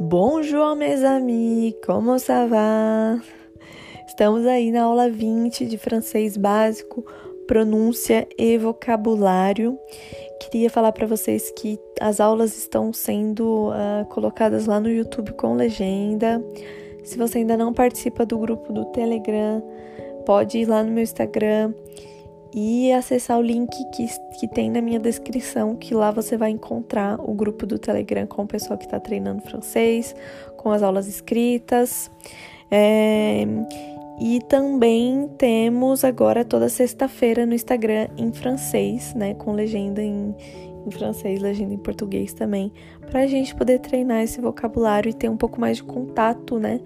Bonjour mes amis, como ça va? Estamos aí na aula 20 de francês básico, pronúncia e vocabulário. Queria falar para vocês que as aulas estão sendo uh, colocadas lá no YouTube com legenda. Se você ainda não participa do grupo do Telegram, pode ir lá no meu Instagram e acessar o link que, que tem na minha descrição, que lá você vai encontrar o grupo do Telegram com o pessoal que está treinando francês, com as aulas escritas. É, e também temos agora toda sexta-feira no Instagram em francês, né? Com legenda em, em francês, legenda em português também, para a gente poder treinar esse vocabulário e ter um pouco mais de contato, né?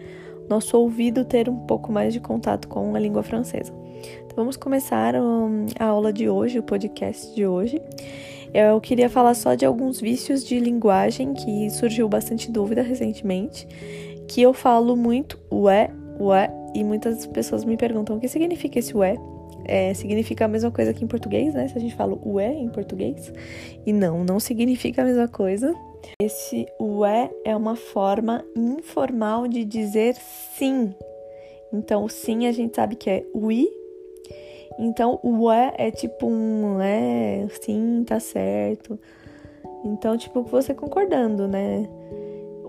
Nosso ouvido ter um pouco mais de contato com a língua francesa. Então, vamos começar um, a aula de hoje, o podcast de hoje. Eu queria falar só de alguns vícios de linguagem que surgiu bastante dúvida recentemente, que eu falo muito ué, ué, e muitas pessoas me perguntam o que significa esse ué. É, significa a mesma coisa que em português, né? Se a gente fala ué em português. E não, não significa a mesma coisa. Esse ué é uma forma informal de dizer sim. Então, sim a gente sabe que é oui então, o é é tipo um é, sim, tá certo. Então, tipo, você concordando, né?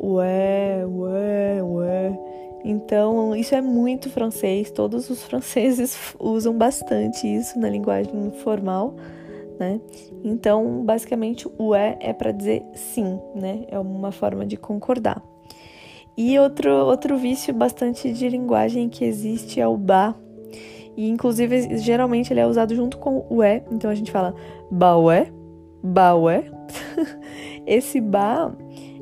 Ué, ué, ué. Então, isso é muito francês. Todos os franceses usam bastante isso na linguagem formal, né? Então, basicamente, o é é para dizer sim, né? É uma forma de concordar. E outro, outro vício bastante de linguagem que existe é o ba, e inclusive, geralmente ele é usado junto com o é. Então a gente fala baué, baué. Esse ba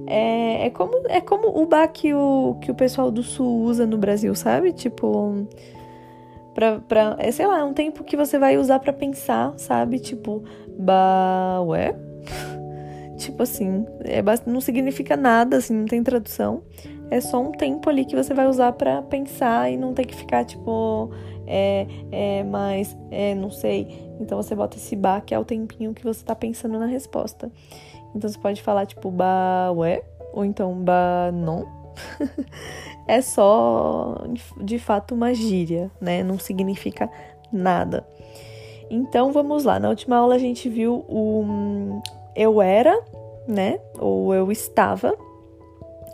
é, é, como, é como o ba que o, que o pessoal do sul usa no Brasil, sabe? Tipo, pra, pra, é, sei lá, é um tempo que você vai usar para pensar, sabe? Tipo, baué. tipo assim, é, não significa nada, assim, não tem tradução. É só um tempo ali que você vai usar para pensar e não ter que ficar, tipo, é, é mais, é, não sei. Então você bota esse ba, que é o tempinho que você tá pensando na resposta. Então você pode falar tipo ba ué, ou então ba não. é só de fato uma gíria, né? Não significa nada. Então vamos lá. Na última aula a gente viu o hum, eu era, né? Ou eu estava.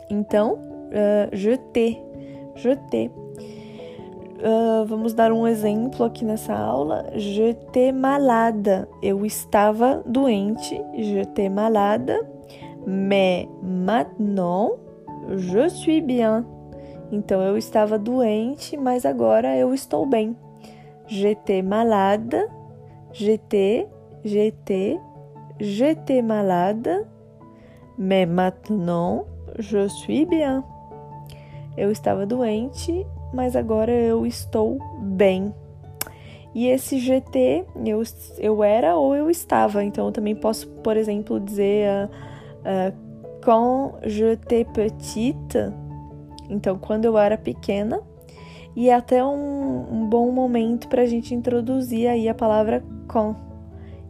Então, uh, je te, je te. Uh, vamos dar um exemplo aqui nessa aula. J'étais malade. Eu estava doente. J'étais malade. Mais maintenant, je suis bien. Então, eu estava doente, mas agora eu estou bem. J'étais malade. J'étais, j'étais, j'étais malade. Mais maintenant, je suis bien. Eu estava doente, mas agora eu estou bem. E esse GT, eu, eu era ou eu estava. Então eu também posso, por exemplo, dizer uh, uh, quand j'étais petite. Então, quando eu era pequena. E é até um, um bom momento para a gente introduzir aí a palavra com,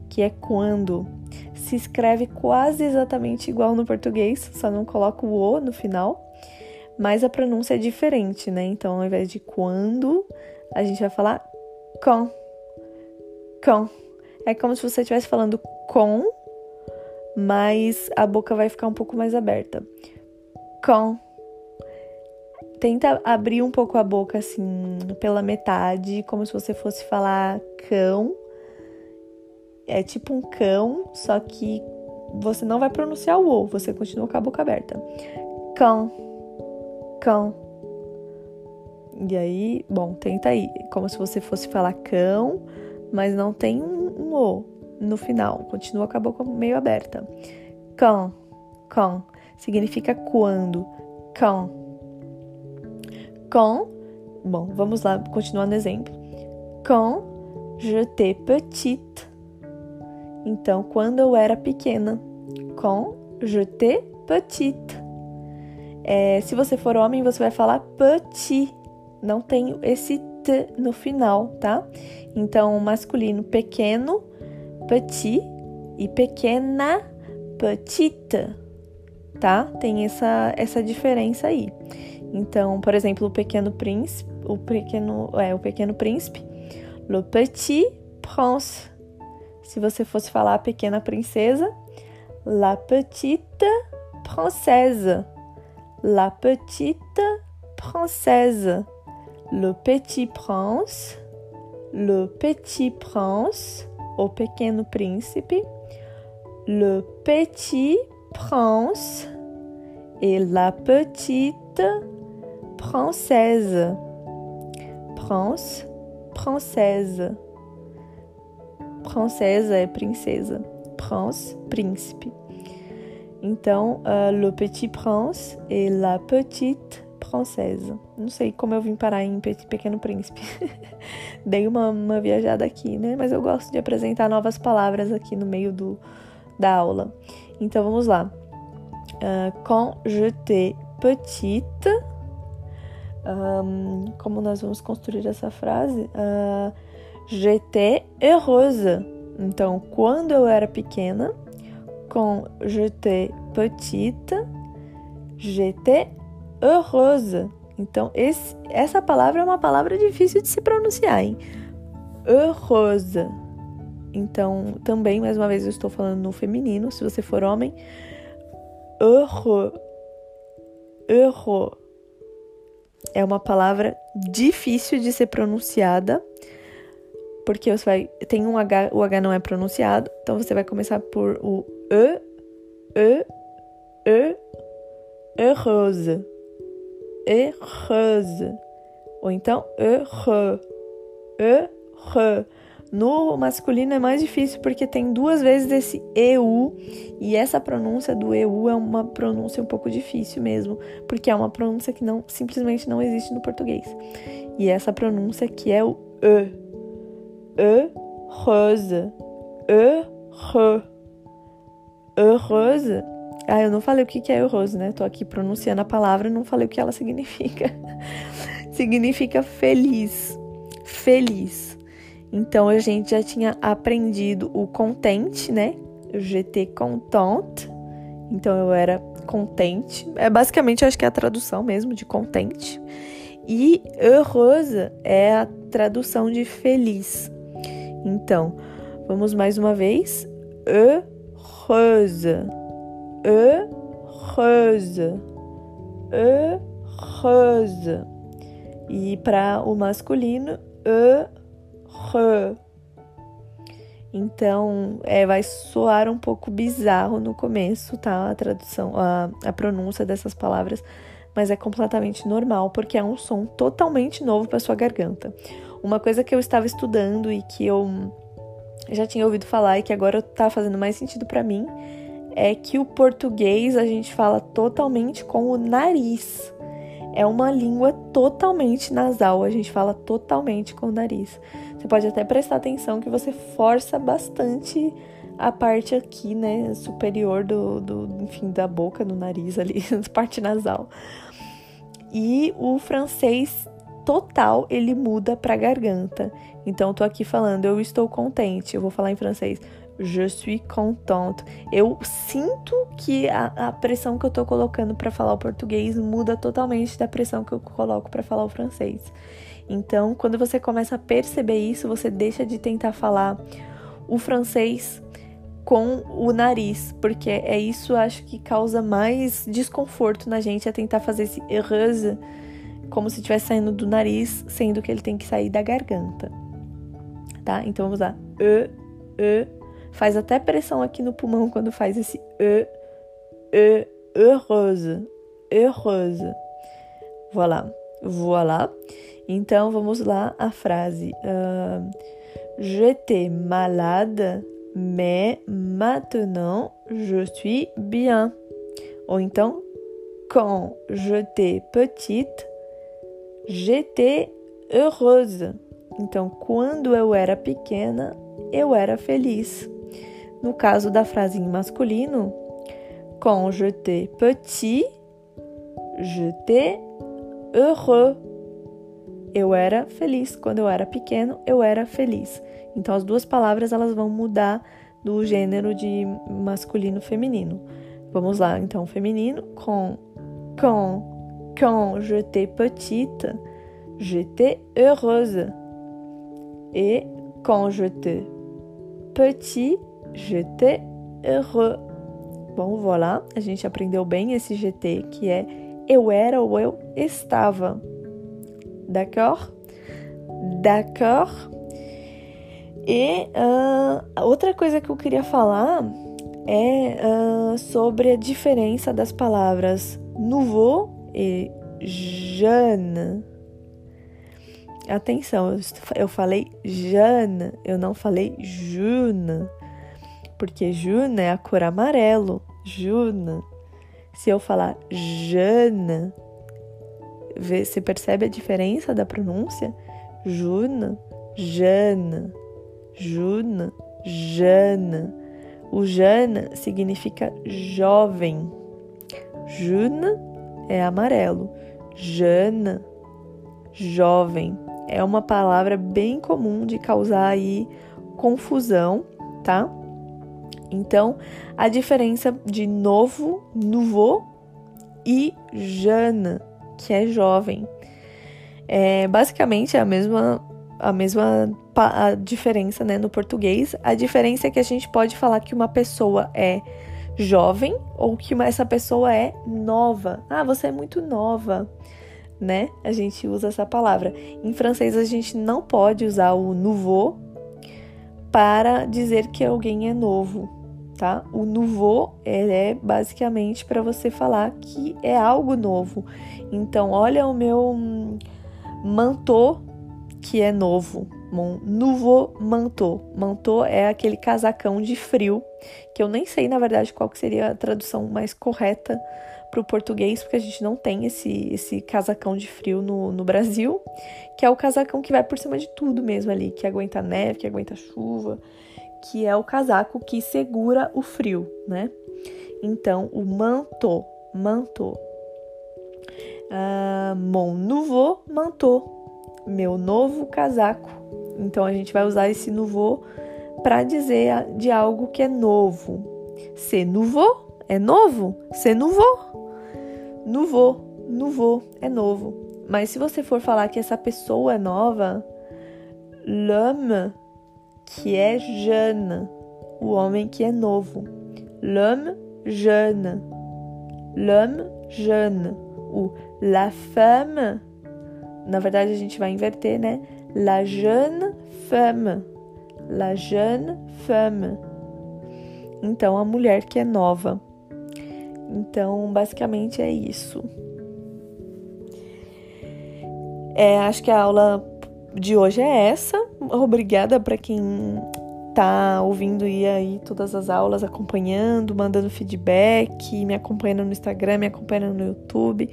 que é quando. Se escreve quase exatamente igual no português, só não coloca o O no final mas a pronúncia é diferente, né? Então, ao invés de quando, a gente vai falar com. Com. É como se você estivesse falando com, mas a boca vai ficar um pouco mais aberta. Com. Tenta abrir um pouco a boca assim, pela metade, como se você fosse falar cão. É tipo um cão, só que você não vai pronunciar o O, você continua com a boca aberta. Cão cão. E aí, bom, tenta aí, como se você fosse falar cão, mas não tem um, um O no final, continua com a boca meio aberta. Cão, cão, significa quando, cão. Quand, bom, vamos lá, continuando exemplo. Quand j'étais petite. Então, quando eu era pequena. Quand j'étais petite. É, se você for homem, você vai falar petit. Não tem esse t no final, tá? Então, masculino pequeno, petit, e pequena, petite. tá? Tem essa, essa diferença aí. Então, por exemplo, o pequeno príncipe, o pequeno, é, o pequeno príncipe, le petit prince. Se você fosse falar a pequena princesa, la petite princesse. La petite princesse. Le petit prince, le petit prince, o pequeno príncipe, le petit prince et la petite princesse. Prince, princesse. Princesa é princesa. Prince, príncipe. Então, uh, le petit prince et la petite princesse. Não sei como eu vim parar em Pequeno Príncipe. Dei uma, uma viajada aqui, né? Mas eu gosto de apresentar novas palavras aqui no meio do, da aula. Então vamos lá. Uh, quand j'étais petite, um, como nós vamos construir essa frase? Uh, j'étais heureuse. Então, quando eu era pequena, quand j'étais petite, j'étais heureuse. Então, esse, essa palavra é uma palavra difícil de se pronunciar, hein? Heureuse. Então, também, mais uma vez, eu estou falando no feminino. Se você for homem, heureux. Heureux. É uma palavra difícil de ser pronunciada, porque você vai. Tem um H, o H não é pronunciado, então você vai começar por o E, E, E, heureuse. Heureuse. Ou então heureux. Heureux. No masculino é mais difícil porque tem duas vezes esse EU e essa pronúncia do EU é uma pronúncia um pouco difícil mesmo, porque é uma pronúncia que não simplesmente não existe no português. E essa pronúncia que é o E. Heureuse. Heureux. Heureuse. Ah, eu não falei o que é heureuse, né? Tô aqui pronunciando a palavra e não falei o que ela significa. significa feliz. Feliz. Então a gente já tinha aprendido o contente, né? J'étais contente. Então eu era contente. É basicamente acho que é a tradução mesmo de contente. E heureuse é a tradução de feliz. Então, vamos mais uma vez. Heureuse. Heureuse. Heureuse. E para o masculino, heureux re. Então, é, vai soar um pouco bizarro no começo, tá? A tradução, a, a pronúncia dessas palavras, mas é completamente normal, porque é um som totalmente novo para sua garganta. Uma coisa que eu estava estudando e que eu já tinha ouvido falar e que agora tá fazendo mais sentido para mim é que o português a gente fala totalmente com o nariz. É uma língua totalmente nasal, a gente fala totalmente com o nariz. Você pode até prestar atenção que você força bastante a parte aqui, né, superior do, do enfim, da boca, do nariz ali, parte nasal. E o francês total, ele muda para garganta. Então, eu tô aqui falando, eu estou contente. Eu vou falar em francês. Je suis contente. Eu sinto que a, a pressão que eu tô colocando para falar o português muda totalmente da pressão que eu coloco para falar o francês. Então, quando você começa a perceber isso, você deixa de tentar falar o francês com o nariz, porque é isso acho que causa mais desconforto na gente é tentar fazer esse heureuse como se estivesse saindo do nariz, sendo que ele tem que sair da garganta. Tá? Então vamos lá. E, e, faz até pressão aqui no pulmão quando faz esse e, e, heureuse, heureuse. Voilà, voilà. Então vamos lá a frase. Uh, J'étais malade, mais maintenant je suis bien. Ou então, quand j'étais petite, j'étais heureuse. Então, quando eu era pequena, eu era feliz. No caso da frase em masculino, quand j'étais petit, j'étais heureux. Eu era feliz. Quando eu era pequeno, eu era feliz. Então as duas palavras elas vão mudar do gênero de masculino feminino. Vamos lá, então, feminino com quand quand j'étais petite, j'étais heureuse. Et quand j'étais petit, j'étais heureux. Bom, voilà, a gente aprendeu bem esse GT, que é eu era ou eu estava. D'accord? D'accord? E uh, outra coisa que eu queria falar é uh, sobre a diferença das palavras nouveau e jeune. Atenção, eu falei jeune, eu não falei june, porque june é a cor amarelo, june. Se eu falar jeune, você percebe a diferença da pronúncia? June, jeune, june, jeune. O jeune significa jovem. Jeune é amarelo. Jeune, jovem. É uma palavra bem comum de causar aí confusão, tá? Então, a diferença de novo, nouveau e jeune, que é jovem. É basicamente a mesma a mesma a diferença, né, no português. A diferença é que a gente pode falar que uma pessoa é jovem ou que essa pessoa é nova. Ah, você é muito nova, né? A gente usa essa palavra. Em francês a gente não pode usar o nouveau para dizer que alguém é novo, tá? O nouveau é basicamente para você falar que é algo novo. Então, olha o meu manteau que é novo. Mon nouveau manteau. Manteau é aquele casacão de frio, que eu nem sei, na verdade, qual que seria a tradução mais correta para o português, porque a gente não tem esse, esse casacão de frio no, no Brasil, que é o casacão que vai por cima de tudo mesmo ali, que aguenta neve, que aguenta chuva, que é o casaco que segura o frio, né? Então, o manteau, manteau. Uh, mon nouveau manteau, meu novo casaco. Então a gente vai usar esse nouveau para dizer de algo que é novo. C'est nouveau é novo. C'est nouveau. Nouveau, nouveau é novo. Mas se você for falar que essa pessoa é nova, l'homme que é jeune, o homem que é novo. L'homme jeune. L'homme jeune. O la femme na verdade, a gente vai inverter, né? La jeune femme. La jeune femme. Então, a mulher que é nova. Então, basicamente é isso. É, acho que a aula de hoje é essa. Obrigada para quem tá ouvindo e aí todas as aulas, acompanhando, mandando feedback, me acompanhando no Instagram, me acompanhando no YouTube.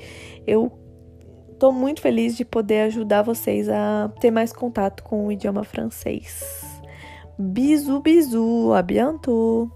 Eu Estou muito feliz de poder ajudar vocês a ter mais contato com o idioma francês. Bisu, a bientôt!